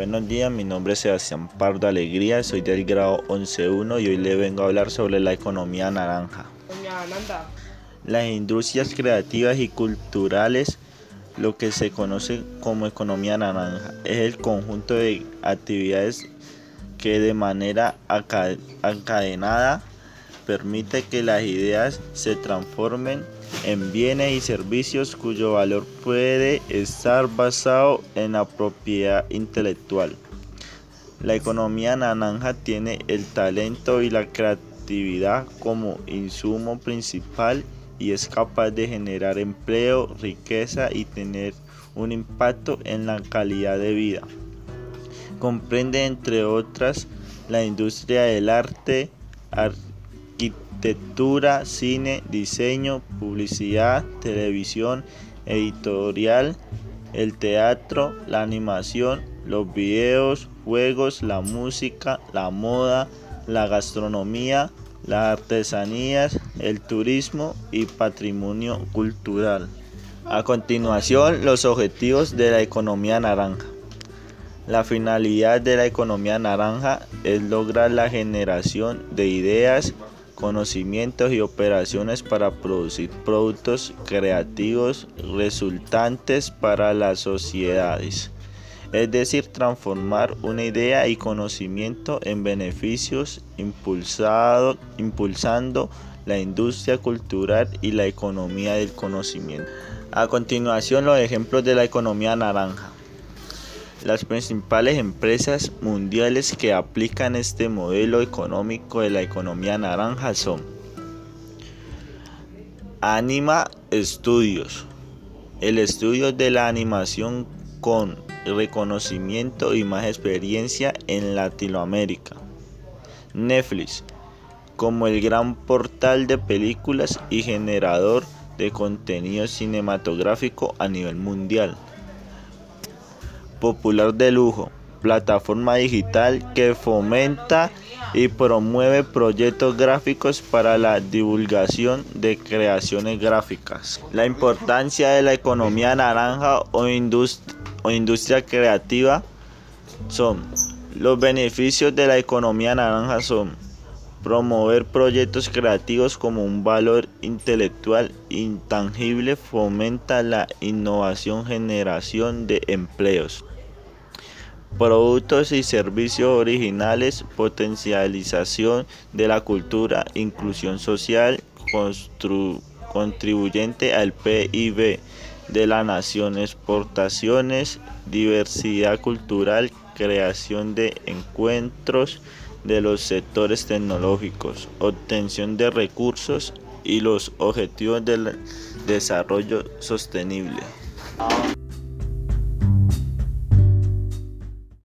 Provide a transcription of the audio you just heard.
Buenos días, mi nombre es Sebastián Pardo Alegría, soy del grado 11.1 y hoy le vengo a hablar sobre la economía naranja. Las industrias creativas y culturales, lo que se conoce como economía naranja, es el conjunto de actividades que de manera encadenada permite que las ideas se transformen en bienes y servicios cuyo valor puede estar basado en la propiedad intelectual. La economía naranja tiene el talento y la creatividad como insumo principal y es capaz de generar empleo, riqueza y tener un impacto en la calidad de vida. Comprende entre otras la industria del arte, arquitectura, cine, diseño, publicidad, televisión, editorial, el teatro, la animación, los videos, juegos, la música, la moda, la gastronomía, las artesanías, el turismo y patrimonio cultural. A continuación, los objetivos de la economía naranja. La finalidad de la economía naranja es lograr la generación de ideas, conocimientos y operaciones para producir productos creativos resultantes para las sociedades. Es decir, transformar una idea y conocimiento en beneficios impulsando la industria cultural y la economía del conocimiento. A continuación, los ejemplos de la economía naranja. Las principales empresas mundiales que aplican este modelo económico de la economía naranja son Anima Studios, el estudio de la animación con reconocimiento y más experiencia en Latinoamérica. Netflix, como el gran portal de películas y generador de contenido cinematográfico a nivel mundial popular de lujo, plataforma digital que fomenta y promueve proyectos gráficos para la divulgación de creaciones gráficas. La importancia de la economía naranja o, o industria creativa son los beneficios de la economía naranja son promover proyectos creativos como un valor intelectual intangible, fomenta la innovación, generación de empleos productos y servicios originales, potencialización de la cultura, inclusión social, contribuyente al PIB de la nación, exportaciones, diversidad cultural, creación de encuentros de los sectores tecnológicos, obtención de recursos y los objetivos del desarrollo sostenible.